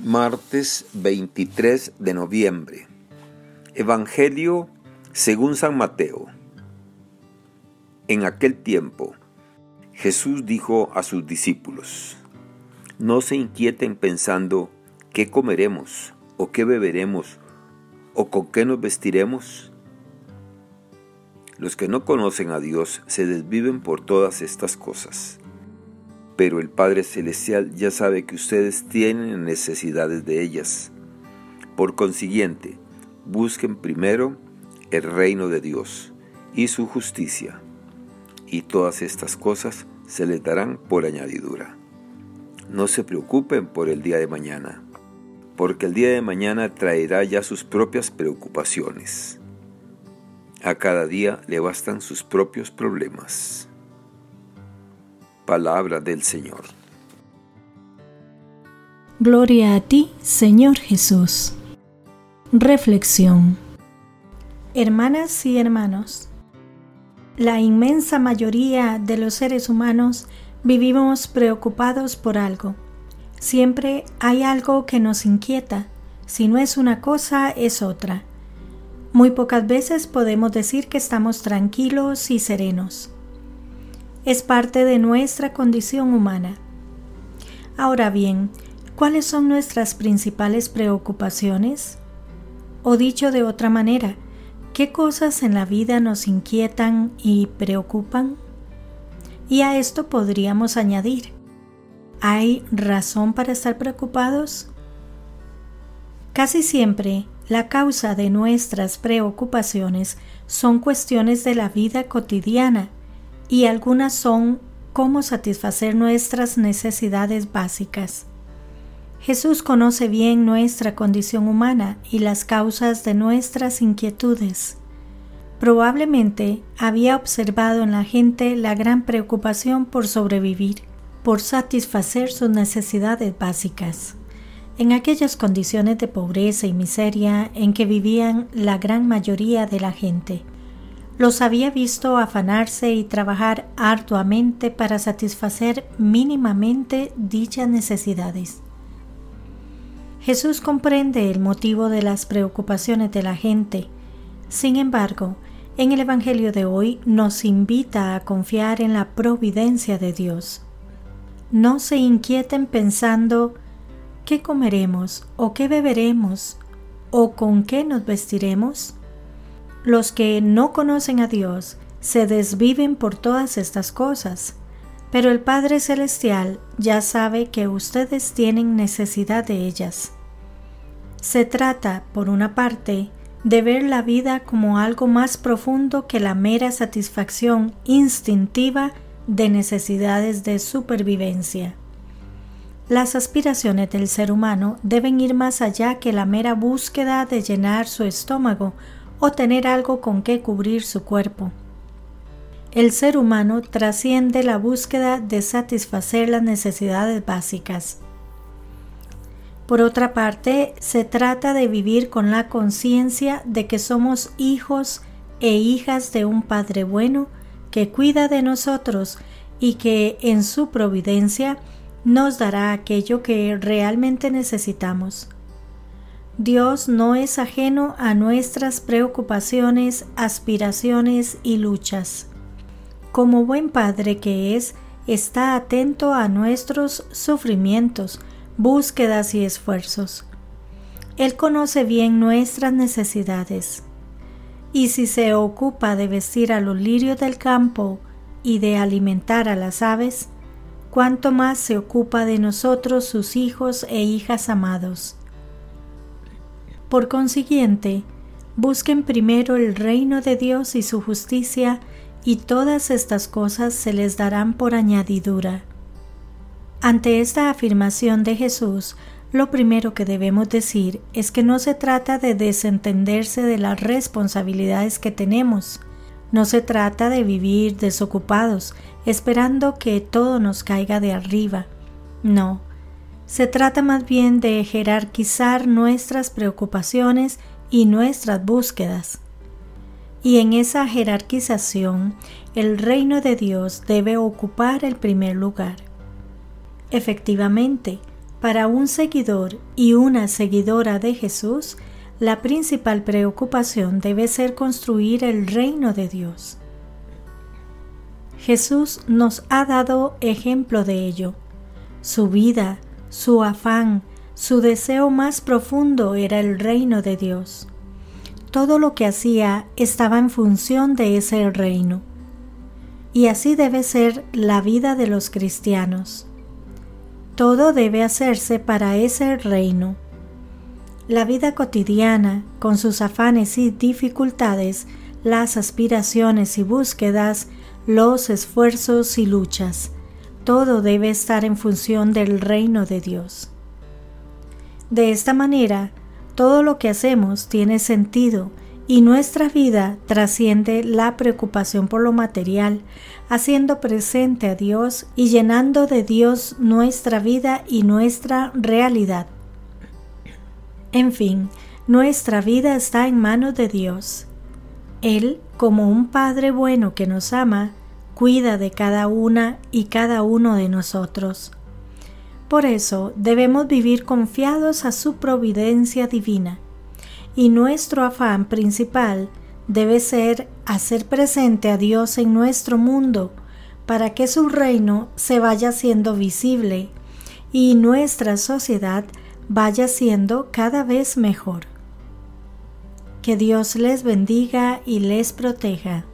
Martes 23 de noviembre. Evangelio según San Mateo. En aquel tiempo, Jesús dijo a sus discípulos, No se inquieten pensando qué comeremos o qué beberemos o con qué nos vestiremos. Los que no conocen a Dios se desviven por todas estas cosas pero el Padre Celestial ya sabe que ustedes tienen necesidades de ellas. Por consiguiente, busquen primero el reino de Dios y su justicia, y todas estas cosas se les darán por añadidura. No se preocupen por el día de mañana, porque el día de mañana traerá ya sus propias preocupaciones. A cada día le bastan sus propios problemas. Palabra del Señor. Gloria a ti, Señor Jesús. Reflexión. Hermanas y hermanos, la inmensa mayoría de los seres humanos vivimos preocupados por algo. Siempre hay algo que nos inquieta. Si no es una cosa, es otra. Muy pocas veces podemos decir que estamos tranquilos y serenos es parte de nuestra condición humana. Ahora bien, ¿cuáles son nuestras principales preocupaciones? O dicho de otra manera, ¿qué cosas en la vida nos inquietan y preocupan? Y a esto podríamos añadir, ¿hay razón para estar preocupados? Casi siempre la causa de nuestras preocupaciones son cuestiones de la vida cotidiana y algunas son cómo satisfacer nuestras necesidades básicas. Jesús conoce bien nuestra condición humana y las causas de nuestras inquietudes. Probablemente había observado en la gente la gran preocupación por sobrevivir, por satisfacer sus necesidades básicas. En aquellas condiciones de pobreza y miseria en que vivían la gran mayoría de la gente, los había visto afanarse y trabajar arduamente para satisfacer mínimamente dichas necesidades. Jesús comprende el motivo de las preocupaciones de la gente. Sin embargo, en el Evangelio de hoy nos invita a confiar en la providencia de Dios. No se inquieten pensando qué comeremos o qué beberemos o con qué nos vestiremos los que no conocen a Dios se desviven por todas estas cosas, pero el Padre Celestial ya sabe que ustedes tienen necesidad de ellas. Se trata, por una parte, de ver la vida como algo más profundo que la mera satisfacción instintiva de necesidades de supervivencia. Las aspiraciones del ser humano deben ir más allá que la mera búsqueda de llenar su estómago o tener algo con que cubrir su cuerpo. El ser humano trasciende la búsqueda de satisfacer las necesidades básicas. Por otra parte, se trata de vivir con la conciencia de que somos hijos e hijas de un Padre bueno que cuida de nosotros y que en su providencia nos dará aquello que realmente necesitamos. Dios no es ajeno a nuestras preocupaciones, aspiraciones y luchas. Como buen Padre que es, está atento a nuestros sufrimientos, búsquedas y esfuerzos. Él conoce bien nuestras necesidades. Y si se ocupa de vestir a los lirios del campo y de alimentar a las aves, cuánto más se ocupa de nosotros sus hijos e hijas amados. Por consiguiente, busquen primero el reino de Dios y su justicia, y todas estas cosas se les darán por añadidura. Ante esta afirmación de Jesús, lo primero que debemos decir es que no se trata de desentenderse de las responsabilidades que tenemos, no se trata de vivir desocupados, esperando que todo nos caiga de arriba. No, se trata más bien de jerarquizar nuestras preocupaciones y nuestras búsquedas. Y en esa jerarquización, el reino de Dios debe ocupar el primer lugar. Efectivamente, Para un seguidor y una seguidora de Jesús, la principal preocupación debe ser construir el reino de Dios. Jesús nos ha dado ejemplo de ello. Su vida, su afán, su deseo más profundo era el reino de Dios. Todo lo que hacía estaba en función de ese reino. Y así debe ser la vida de los cristianos. Todo debe hacerse para ese reino. La vida cotidiana, con sus afanes y dificultades, las aspiraciones y búsquedas, los esfuerzos y luchas. Todo debe estar en función del reino de Dios. De esta manera, todo lo que hacemos tiene sentido y nuestra vida trasciende la preocupación por lo material, haciendo presente a Dios y llenando de Dios nuestra vida y nuestra realidad. En fin, nuestra vida está en manos de Dios. Él, como un Padre bueno que nos ama, cuida de cada una y cada uno de nosotros. Por eso debemos vivir confiados a su providencia divina, y nuestro afán principal debe ser hacer presente a Dios en nuestro mundo, para que su reino se vaya siendo visible y nuestra sociedad vaya siendo cada vez mejor. Que Dios les bendiga y les proteja.